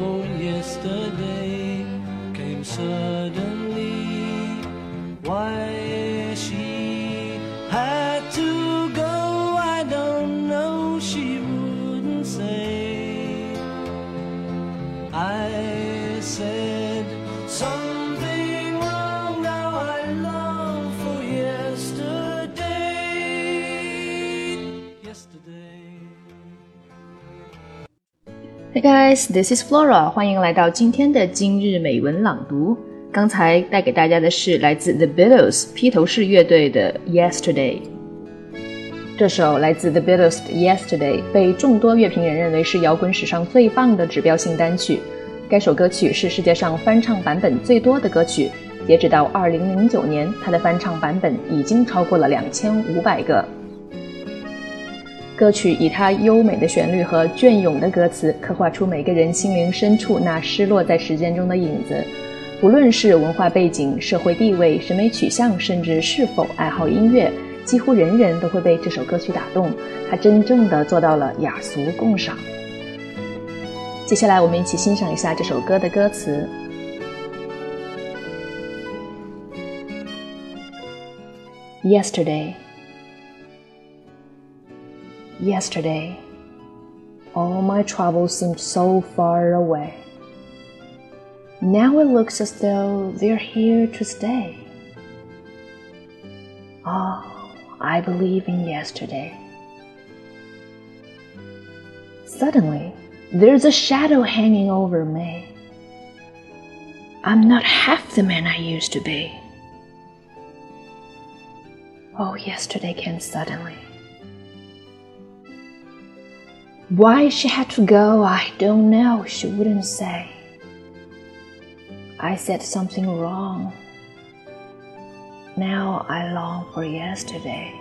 Oh, yesterday came suddenly. Why she had to go, I don't know. She wouldn't say. I said something Hey guys, this is Flora，欢迎来到今天的今日美文朗读。刚才带给大家的是来自 The Beatles 披头士乐队的《Yesterday》。这首来自 The Beatles 的《Yesterday》被众多乐评人认为是摇滚史上最棒的指标性单曲。该首歌曲是世界上翻唱版本最多的歌曲，截止到2009年，它的翻唱版本已经超过了2500个。歌曲以它优美的旋律和隽永的歌词，刻画出每个人心灵深处那失落在时间中的影子。不论是文化背景、社会地位、审美取向，甚至是否爱好音乐，几乎人人都会被这首歌曲打动。它真正的做到了雅俗共赏。接下来，我们一起欣赏一下这首歌的歌词。Yesterday. Yesterday, all my troubles seemed so far away. Now it looks as though they're here to stay. Oh, I believe in yesterday. Suddenly, there's a shadow hanging over me. I'm not half the man I used to be. Oh, yesterday came suddenly. Why she had to go, I don't know, she wouldn't say. I said something wrong. Now I long for yesterday.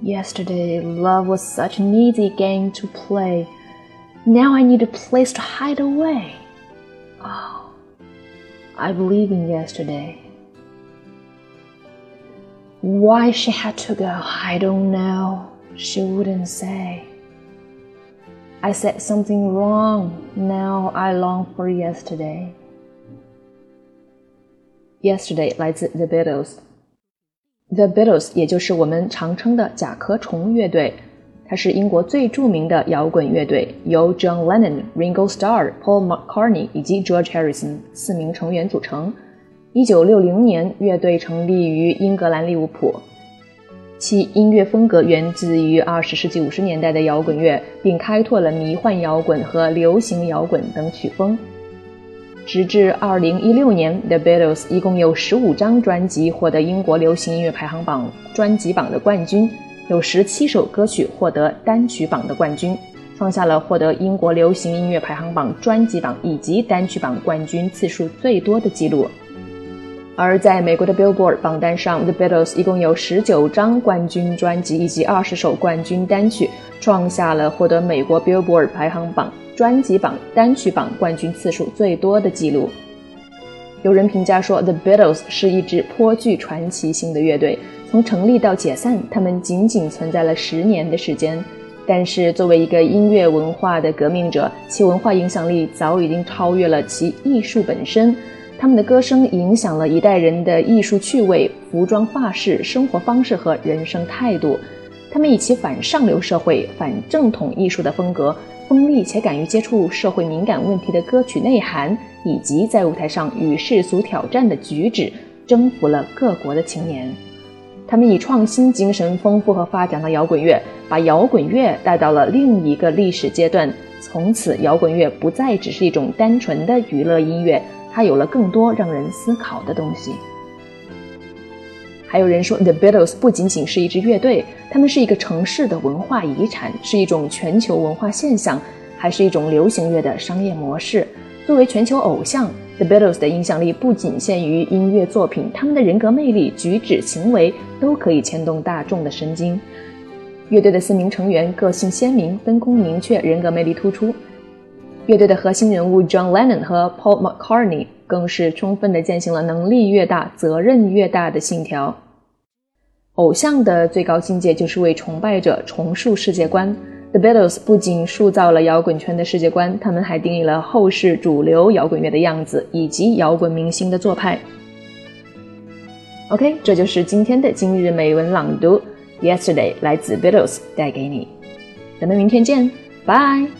Yesterday, love was such an easy game to play. Now I need a place to hide away. Oh, I believe in yesterday. Why she had to go, I don't know she wouldn't say. I said something wrong. Now I long for yesterday. Yesterday 来自 The Beatles。The Beatles 也就是我们常称的甲壳虫乐队，它是英国最着名的摇滚乐队，由 John Lennon、Ringo Starr、Paul McCartney 以及 George Harrison 四名成员组成。一九六零年，乐队成立于英格兰利物浦。 其音乐风格源自于二十世纪五十年代的摇滚乐，并开拓了迷幻摇滚和流行摇滚等曲风。直至二零一六年，The Beatles 一共有十五张专辑获得英国流行音乐排行榜专辑榜的冠军，有十七首歌曲获得单曲榜的冠军，创下了获得英国流行音乐排行榜专辑榜以及单曲榜冠军次数最多的纪录。而在美国的 Billboard 榜单上，The Beatles 一共有十九张冠军专辑以及二十首冠军单曲，创下了获得美国 Billboard 排行榜专辑榜单曲榜冠军次数最多的记录。有人评价说，The Beatles 是一支颇具传奇性的乐队，从成立到解散，他们仅仅存在了十年的时间。但是，作为一个音乐文化的革命者，其文化影响力早已经超越了其艺术本身。他们的歌声影响了一代人的艺术趣味、服装发饰、生活方式和人生态度。他们以其反上流社会、反正统艺术的风格，锋利且敢于接触社会敏感问题的歌曲内涵，以及在舞台上与世俗挑战的举止，征服了各国的青年。他们以创新精神丰富和发展了摇滚乐，把摇滚乐带到了另一个历史阶段。从此，摇滚乐不再只是一种单纯的娱乐音乐。他有了更多让人思考的东西。还有人说，The Beatles 不仅仅是一支乐队，他们是一个城市的文化遗产，是一种全球文化现象，还是一种流行乐的商业模式。作为全球偶像，The Beatles 的影响力不仅限于音乐作品，他们的人格魅力、举止行为都可以牵动大众的神经。乐队的四名成员个性鲜明，分工明确，人格魅力突出。乐队的核心人物 John Lennon 和 Paul McCartney 更是充分地践行了能力越大，责任越大的信条。偶像的最高境界就是为崇拜者重塑世界观。The Beatles 不仅塑造了摇滚圈的世界观，他们还定义了后世主流摇滚乐的样子以及摇滚明星的做派。OK，这就是今天的今日美文朗读。Yesterday 来自 Beatles 带给你，咱们明天见，拜。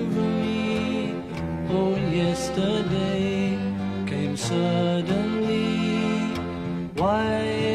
Yesterday came suddenly. Why